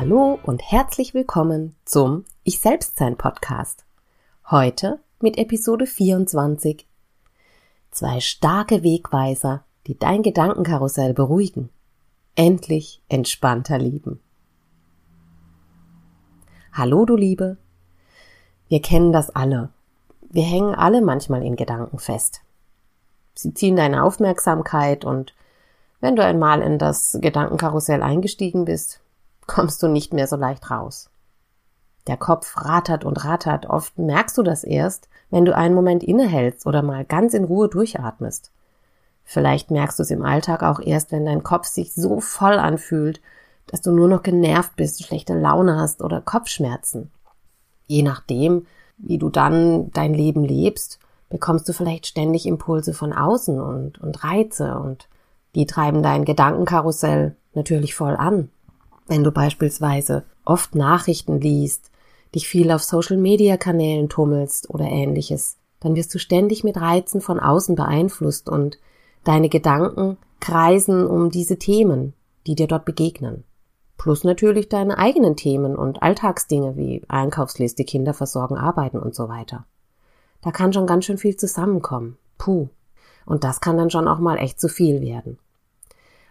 Hallo und herzlich willkommen zum Ich Selbstsein Podcast. Heute mit Episode 24. Zwei starke Wegweiser, die dein Gedankenkarussell beruhigen. Endlich entspannter lieben. Hallo du Liebe. Wir kennen das alle. Wir hängen alle manchmal in Gedanken fest. Sie ziehen deine Aufmerksamkeit und wenn du einmal in das Gedankenkarussell eingestiegen bist, kommst du nicht mehr so leicht raus. Der Kopf rattert und rattert, oft merkst du das erst, wenn du einen Moment innehältst oder mal ganz in Ruhe durchatmest. Vielleicht merkst du es im Alltag auch erst, wenn dein Kopf sich so voll anfühlt, dass du nur noch genervt bist, schlechte Laune hast oder Kopfschmerzen. Je nachdem, wie du dann dein Leben lebst, bekommst du vielleicht ständig Impulse von außen und, und Reize und die treiben dein Gedankenkarussell natürlich voll an. Wenn du beispielsweise oft Nachrichten liest, dich viel auf Social-Media-Kanälen tummelst oder ähnliches, dann wirst du ständig mit Reizen von außen beeinflusst und deine Gedanken kreisen um diese Themen, die dir dort begegnen. Plus natürlich deine eigenen Themen und Alltagsdinge wie Einkaufsliste, Kinderversorgen, Arbeiten und so weiter. Da kann schon ganz schön viel zusammenkommen. Puh. Und das kann dann schon auch mal echt zu viel werden.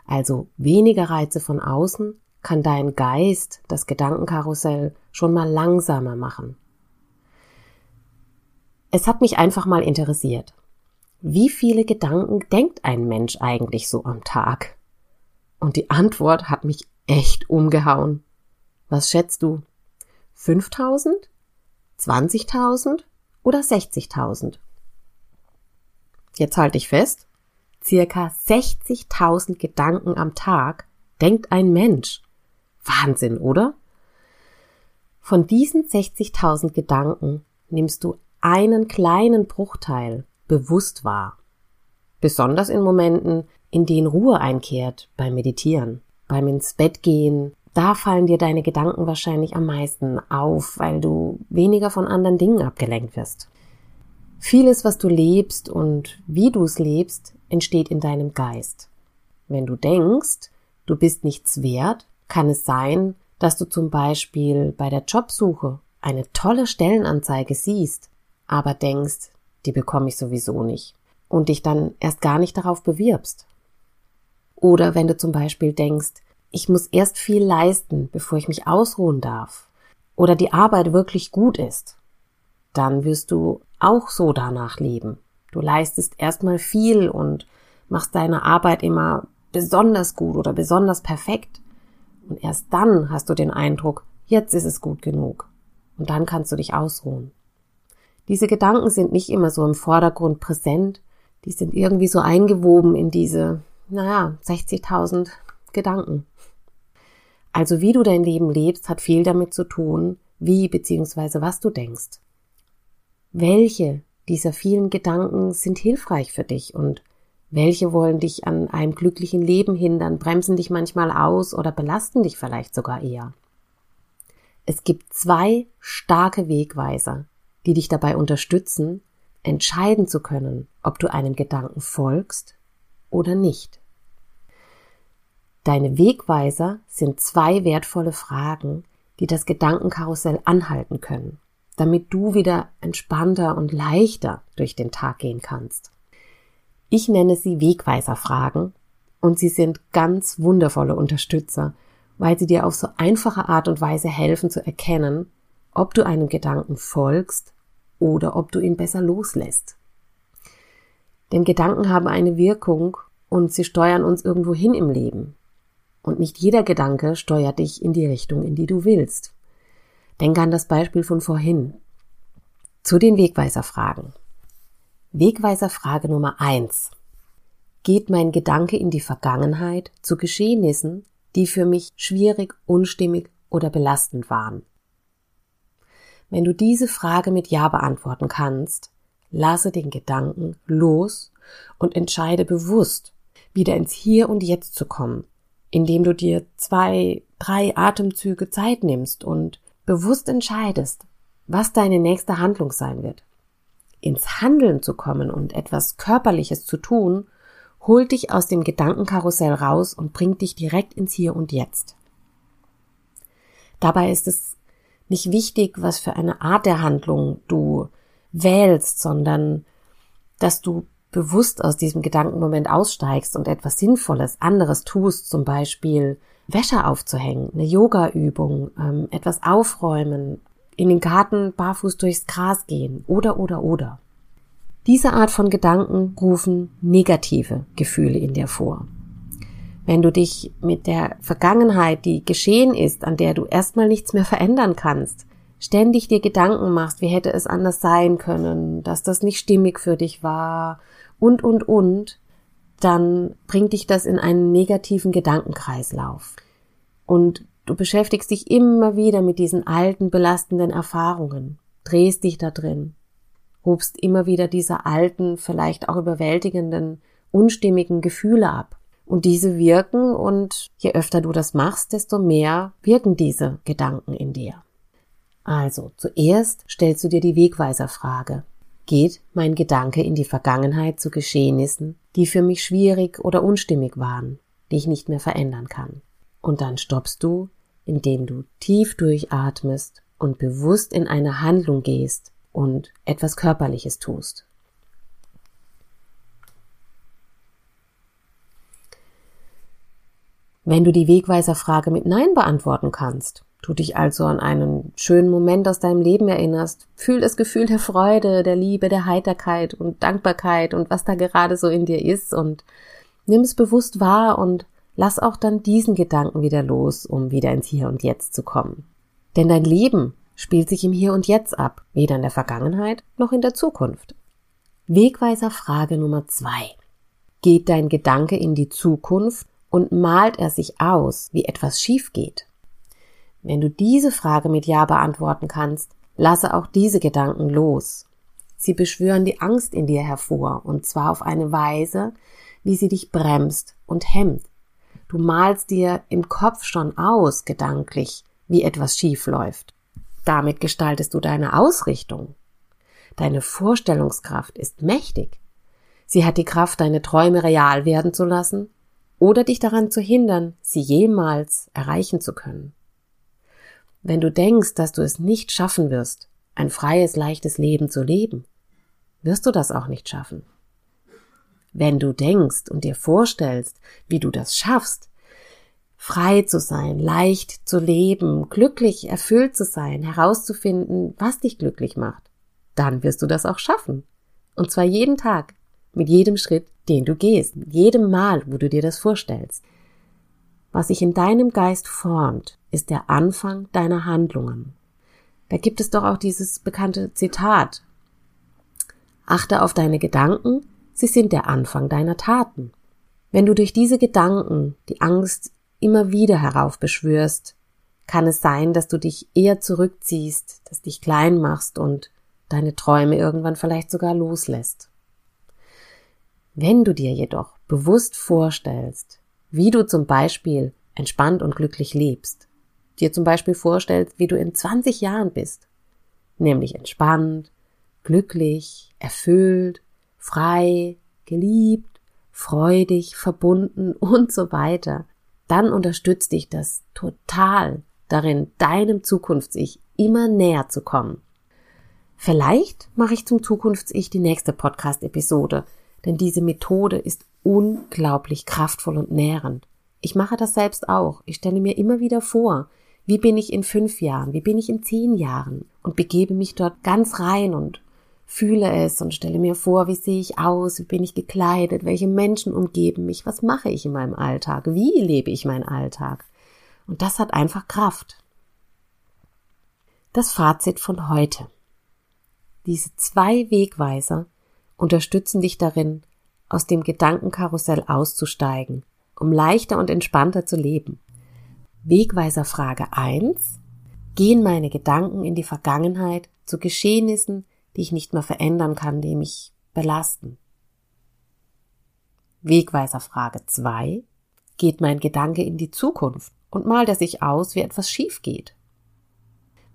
Also weniger Reize von außen, kann dein Geist das Gedankenkarussell schon mal langsamer machen. Es hat mich einfach mal interessiert. Wie viele Gedanken denkt ein Mensch eigentlich so am Tag? Und die Antwort hat mich echt umgehauen. Was schätzt du? 5000? 20.000 oder 60.000? Jetzt halte ich fest. Circa 60.000 Gedanken am Tag denkt ein Mensch. Wahnsinn, oder? Von diesen 60.000 Gedanken nimmst du einen kleinen Bruchteil bewusst wahr. Besonders in Momenten, in denen Ruhe einkehrt beim Meditieren, beim ins Bett gehen, da fallen dir deine Gedanken wahrscheinlich am meisten auf, weil du weniger von anderen Dingen abgelenkt wirst. Vieles, was du lebst und wie du es lebst, entsteht in deinem Geist. Wenn du denkst, du bist nichts wert, kann es sein, dass du zum Beispiel bei der Jobsuche eine tolle Stellenanzeige siehst, aber denkst, die bekomme ich sowieso nicht und dich dann erst gar nicht darauf bewirbst. Oder wenn du zum Beispiel denkst, ich muss erst viel leisten, bevor ich mich ausruhen darf, oder die Arbeit wirklich gut ist, dann wirst du auch so danach leben. Du leistest erstmal viel und machst deine Arbeit immer besonders gut oder besonders perfekt. Und erst dann hast du den Eindruck, jetzt ist es gut genug. Und dann kannst du dich ausruhen. Diese Gedanken sind nicht immer so im Vordergrund präsent, die sind irgendwie so eingewoben in diese, naja, 60.000 Gedanken. Also wie du dein Leben lebst, hat viel damit zu tun, wie bzw. was du denkst. Welche dieser vielen Gedanken sind hilfreich für dich und welche wollen dich an einem glücklichen Leben hindern, bremsen dich manchmal aus oder belasten dich vielleicht sogar eher? Es gibt zwei starke Wegweiser, die dich dabei unterstützen, entscheiden zu können, ob du einem Gedanken folgst oder nicht. Deine Wegweiser sind zwei wertvolle Fragen, die das Gedankenkarussell anhalten können, damit du wieder entspannter und leichter durch den Tag gehen kannst. Ich nenne sie Wegweiserfragen und sie sind ganz wundervolle Unterstützer, weil sie dir auf so einfache Art und Weise helfen zu erkennen, ob du einem Gedanken folgst oder ob du ihn besser loslässt. Denn Gedanken haben eine Wirkung und sie steuern uns irgendwo hin im Leben. Und nicht jeder Gedanke steuert dich in die Richtung, in die du willst. Denk an das Beispiel von vorhin. Zu den Wegweiserfragen. Wegweiserfrage Nummer eins: Geht mein Gedanke in die Vergangenheit zu Geschehnissen, die für mich schwierig, unstimmig oder belastend waren? Wenn du diese Frage mit Ja beantworten kannst, lasse den Gedanken los und entscheide bewusst, wieder ins Hier und Jetzt zu kommen, indem du dir zwei, drei Atemzüge Zeit nimmst und bewusst entscheidest, was deine nächste Handlung sein wird. Ins Handeln zu kommen und etwas Körperliches zu tun, holt dich aus dem Gedankenkarussell raus und bringt dich direkt ins Hier und Jetzt. Dabei ist es nicht wichtig, was für eine Art der Handlung du wählst, sondern dass du bewusst aus diesem Gedankenmoment aussteigst und etwas Sinnvolles, anderes tust, zum Beispiel Wäsche aufzuhängen, eine Yoga-Übung, ähm, etwas aufräumen, in den Garten barfuß durchs Gras gehen oder oder oder. Diese Art von Gedanken rufen negative Gefühle in dir vor. Wenn du dich mit der Vergangenheit, die geschehen ist, an der du erstmal nichts mehr verändern kannst, ständig dir Gedanken machst, wie hätte es anders sein können, dass das nicht stimmig für dich war und, und, und, dann bringt dich das in einen negativen Gedankenkreislauf. Und du beschäftigst dich immer wieder mit diesen alten, belastenden Erfahrungen, drehst dich da drin, rufst immer wieder diese alten, vielleicht auch überwältigenden, unstimmigen Gefühle ab. Und diese wirken und je öfter du das machst, desto mehr wirken diese Gedanken in dir. Also, zuerst stellst du dir die Wegweiserfrage geht mein Gedanke in die Vergangenheit zu Geschehnissen, die für mich schwierig oder unstimmig waren, die ich nicht mehr verändern kann. Und dann stoppst du, indem du tief durchatmest und bewusst in eine Handlung gehst und etwas Körperliches tust. Wenn du die Wegweiserfrage mit Nein beantworten kannst, du dich also an einen schönen Moment aus deinem Leben erinnerst, fühl das Gefühl der Freude, der Liebe, der Heiterkeit und Dankbarkeit und was da gerade so in dir ist und nimm es bewusst wahr und lass auch dann diesen Gedanken wieder los, um wieder ins Hier und Jetzt zu kommen. Denn dein Leben spielt sich im Hier und Jetzt ab, weder in der Vergangenheit noch in der Zukunft. Wegweiser Frage Nummer zwei. Geht dein Gedanke in die Zukunft und malt er sich aus, wie etwas schief geht? Wenn du diese Frage mit Ja beantworten kannst, lasse auch diese Gedanken los. Sie beschwören die Angst in dir hervor, und zwar auf eine Weise, wie sie dich bremst und hemmt. Du malst dir im Kopf schon aus, gedanklich, wie etwas schief läuft. Damit gestaltest du deine Ausrichtung. Deine Vorstellungskraft ist mächtig. Sie hat die Kraft, deine Träume real werden zu lassen oder dich daran zu hindern, sie jemals erreichen zu können. Wenn du denkst, dass du es nicht schaffen wirst, ein freies, leichtes Leben zu leben, wirst du das auch nicht schaffen. Wenn du denkst und dir vorstellst, wie du das schaffst, frei zu sein, leicht zu leben, glücklich, erfüllt zu sein, herauszufinden, was dich glücklich macht, dann wirst du das auch schaffen. Und zwar jeden Tag, mit jedem Schritt, den du gehst, jedem Mal, wo du dir das vorstellst. Was sich in deinem Geist formt, ist der Anfang deiner Handlungen. Da gibt es doch auch dieses bekannte Zitat. Achte auf deine Gedanken, sie sind der Anfang deiner Taten. Wenn du durch diese Gedanken die Angst immer wieder heraufbeschwörst, kann es sein, dass du dich eher zurückziehst, dass dich klein machst und deine Träume irgendwann vielleicht sogar loslässt. Wenn du dir jedoch bewusst vorstellst, wie du zum Beispiel entspannt und glücklich lebst, dir zum Beispiel vorstellst, wie du in 20 Jahren bist, nämlich entspannt, glücklich, erfüllt, frei, geliebt, freudig, verbunden und so weiter, dann unterstützt dich das total darin, deinem Zukunfts-Ich immer näher zu kommen. Vielleicht mache ich zum Zukunfts-Ich die nächste Podcast-Episode, denn diese Methode ist unglaublich kraftvoll und nährend. Ich mache das selbst auch. Ich stelle mir immer wieder vor, wie bin ich in fünf Jahren, wie bin ich in zehn Jahren und begebe mich dort ganz rein und fühle es und stelle mir vor, wie sehe ich aus, wie bin ich gekleidet, welche Menschen umgeben mich, was mache ich in meinem Alltag, wie lebe ich meinen Alltag. Und das hat einfach Kraft. Das Fazit von heute. Diese zwei Wegweiser unterstützen dich darin, aus dem Gedankenkarussell auszusteigen, um leichter und entspannter zu leben. Wegweiser Frage 1. Gehen meine Gedanken in die Vergangenheit zu Geschehnissen, die ich nicht mehr verändern kann, die mich belasten? Wegweiser Frage 2. Geht mein Gedanke in die Zukunft und malt er sich aus, wie etwas schief geht?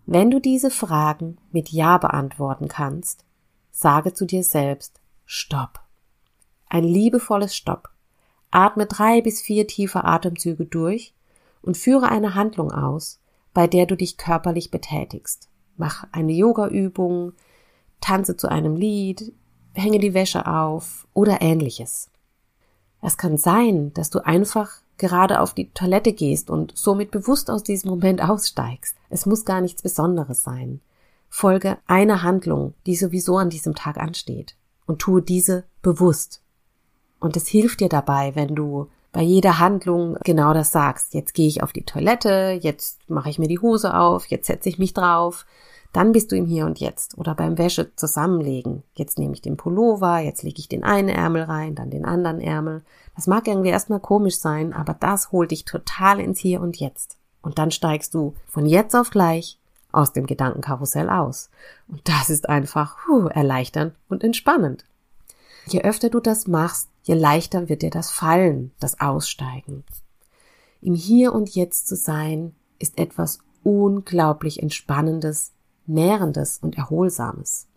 Wenn du diese Fragen mit Ja beantworten kannst, sage zu dir selbst Stopp. Ein liebevolles Stopp. Atme drei bis vier tiefe Atemzüge durch und führe eine Handlung aus, bei der du dich körperlich betätigst. Mach eine Yoga-Übung, tanze zu einem Lied, hänge die Wäsche auf oder ähnliches. Es kann sein, dass du einfach gerade auf die Toilette gehst und somit bewusst aus diesem Moment aussteigst. Es muss gar nichts Besonderes sein. Folge einer Handlung, die sowieso an diesem Tag ansteht und tue diese bewusst. Und es hilft dir dabei, wenn du bei jeder Handlung genau das sagst. Jetzt gehe ich auf die Toilette, jetzt mache ich mir die Hose auf, jetzt setze ich mich drauf, dann bist du im Hier und Jetzt. Oder beim Wäsche zusammenlegen. Jetzt nehme ich den Pullover, jetzt lege ich den einen Ärmel rein, dann den anderen Ärmel. Das mag irgendwie erstmal komisch sein, aber das holt dich total ins Hier und Jetzt. Und dann steigst du von jetzt auf gleich aus dem Gedankenkarussell aus. Und das ist einfach puh, erleichternd und entspannend. Je öfter du das machst, je leichter wird dir das Fallen, das Aussteigen. Im Hier und Jetzt zu sein, ist etwas unglaublich Entspannendes, Nährendes und Erholsames.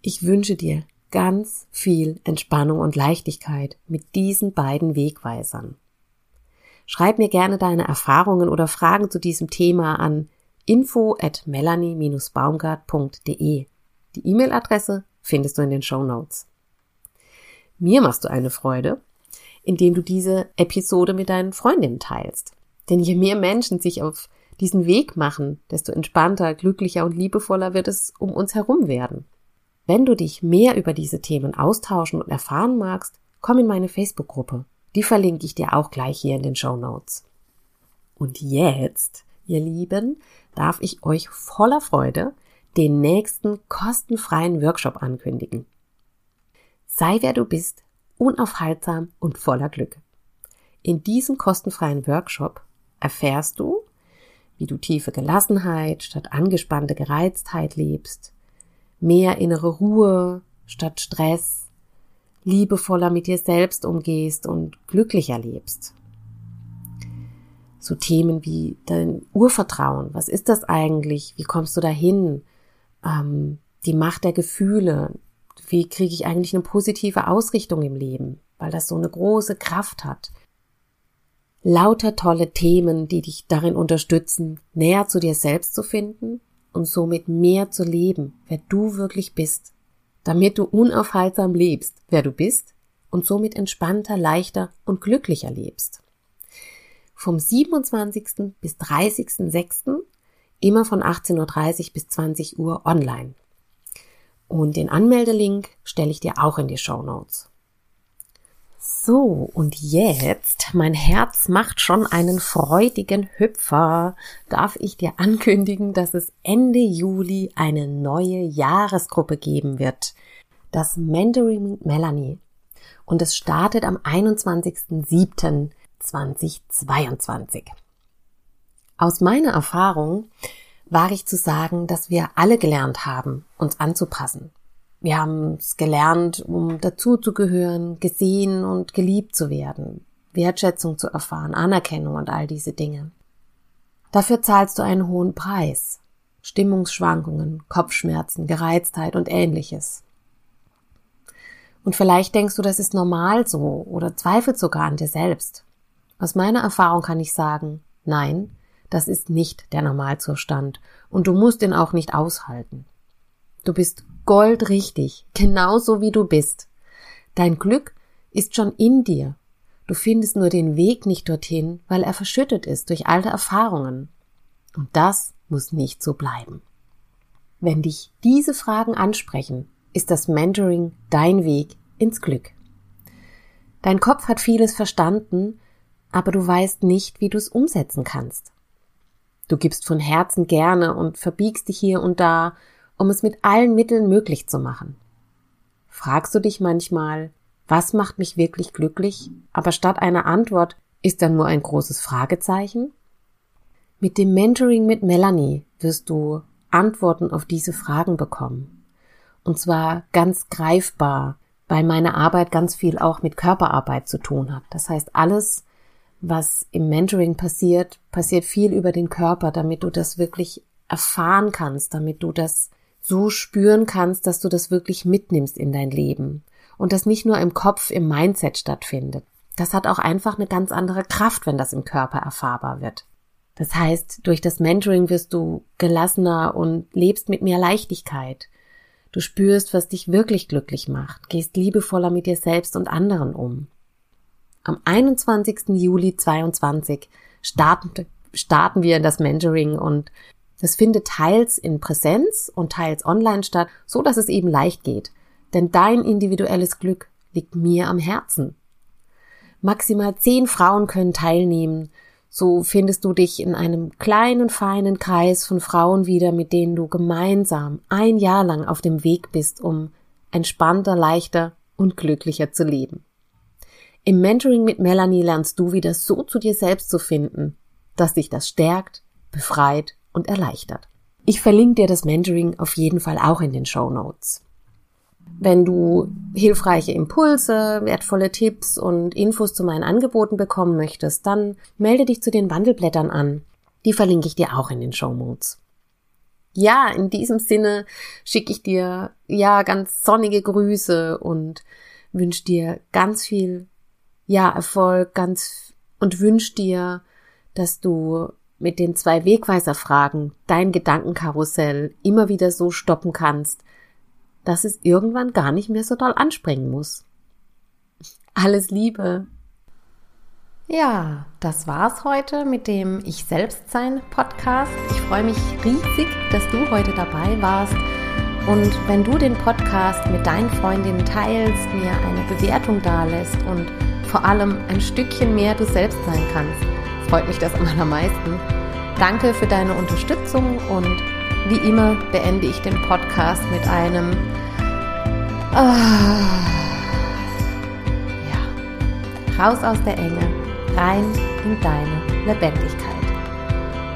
Ich wünsche dir ganz viel Entspannung und Leichtigkeit mit diesen beiden Wegweisern. Schreib mir gerne deine Erfahrungen oder Fragen zu diesem Thema an info at melanie-baumgart.de. Die E-Mail-Adresse findest du in den Show Notes. Mir machst du eine Freude, indem du diese Episode mit deinen Freundinnen teilst. Denn je mehr Menschen sich auf diesen Weg machen, desto entspannter, glücklicher und liebevoller wird es um uns herum werden. Wenn du dich mehr über diese Themen austauschen und erfahren magst, komm in meine Facebook-Gruppe. Die verlinke ich dir auch gleich hier in den Show Notes. Und jetzt, ihr Lieben, darf ich euch voller Freude den nächsten kostenfreien Workshop ankündigen. Sei wer du bist, unaufhaltsam und voller Glück. In diesem kostenfreien Workshop erfährst du, wie du tiefe Gelassenheit statt angespannte Gereiztheit lebst, mehr innere Ruhe statt Stress, liebevoller mit dir selbst umgehst und glücklicher lebst. So Themen wie dein Urvertrauen, was ist das eigentlich? Wie kommst du dahin? Ähm, die Macht der Gefühle, wie kriege ich eigentlich eine positive Ausrichtung im Leben, weil das so eine große Kraft hat. Lauter tolle Themen, die dich darin unterstützen, näher zu dir selbst zu finden und somit mehr zu leben, wer du wirklich bist, damit du unaufhaltsam lebst, wer du bist und somit entspannter, leichter und glücklicher lebst. Vom 27. bis 30.06. immer von 18.30 Uhr bis 20 Uhr online. Und den Anmeldelink stelle ich dir auch in die Show Notes. So, und jetzt, mein Herz macht schon einen freudigen Hüpfer, darf ich dir ankündigen, dass es Ende Juli eine neue Jahresgruppe geben wird. Das Mentoring Melanie. Und es startet am 21.07.2022. Aus meiner Erfahrung wage ich zu sagen, dass wir alle gelernt haben, uns anzupassen. Wir haben es gelernt, um dazuzugehören, gesehen und geliebt zu werden, Wertschätzung zu erfahren, Anerkennung und all diese Dinge. Dafür zahlst du einen hohen Preis. Stimmungsschwankungen, Kopfschmerzen, Gereiztheit und ähnliches. Und vielleicht denkst du, das ist normal so oder zweifelst sogar an dir selbst. Aus meiner Erfahrung kann ich sagen, nein, das ist nicht der Normalzustand und du musst ihn auch nicht aushalten. Du bist goldrichtig, genauso wie du bist. Dein Glück ist schon in dir. Du findest nur den Weg nicht dorthin, weil er verschüttet ist durch alte Erfahrungen. Und das muss nicht so bleiben. Wenn dich diese Fragen ansprechen, ist das Mentoring dein Weg ins Glück. Dein Kopf hat vieles verstanden, aber du weißt nicht, wie du es umsetzen kannst. Du gibst von Herzen gerne und verbiegst dich hier und da, um es mit allen Mitteln möglich zu machen. Fragst du dich manchmal, was macht mich wirklich glücklich? Aber statt einer Antwort ist dann nur ein großes Fragezeichen? Mit dem Mentoring mit Melanie wirst du Antworten auf diese Fragen bekommen. Und zwar ganz greifbar, weil meine Arbeit ganz viel auch mit Körperarbeit zu tun hat. Das heißt, alles, was im Mentoring passiert, passiert viel über den Körper, damit du das wirklich erfahren kannst, damit du das so spüren kannst, dass du das wirklich mitnimmst in dein Leben und das nicht nur im Kopf, im Mindset stattfindet. Das hat auch einfach eine ganz andere Kraft, wenn das im Körper erfahrbar wird. Das heißt, durch das Mentoring wirst du gelassener und lebst mit mehr Leichtigkeit. Du spürst, was dich wirklich glücklich macht, gehst liebevoller mit dir selbst und anderen um. Am 21. Juli 22 starten, starten wir in das Mentoring und das findet teils in Präsenz und teils online statt, so dass es eben leicht geht. Denn dein individuelles Glück liegt mir am Herzen. Maximal zehn Frauen können teilnehmen. So findest du dich in einem kleinen, feinen Kreis von Frauen wieder, mit denen du gemeinsam ein Jahr lang auf dem Weg bist, um entspannter, leichter und glücklicher zu leben. Im Mentoring mit Melanie lernst du wieder so zu dir selbst zu finden, dass dich das stärkt, befreit und erleichtert. Ich verlinke dir das Mentoring auf jeden Fall auch in den Show Notes. Wenn du hilfreiche Impulse, wertvolle Tipps und Infos zu meinen Angeboten bekommen möchtest, dann melde dich zu den Wandelblättern an. Die verlinke ich dir auch in den Show Notes. Ja, in diesem Sinne schicke ich dir ja ganz sonnige Grüße und wünsche dir ganz viel ja Erfolg, ganz und wünsche dir, dass du mit den zwei Wegweiserfragen dein Gedankenkarussell immer wieder so stoppen kannst, dass es irgendwann gar nicht mehr so doll anspringen muss. Alles Liebe! Ja, das war's heute mit dem Ich Selbstsein Podcast. Ich freue mich riesig, dass du heute dabei warst. Und wenn du den Podcast mit deinen Freundinnen teilst, mir eine Bewertung dalässt und vor allem ein Stückchen mehr du selbst sein kannst, freut mich das am allermeisten. Danke für deine Unterstützung und wie immer beende ich den Podcast mit einem ah, ja, raus aus der Enge, rein in deine Lebendigkeit.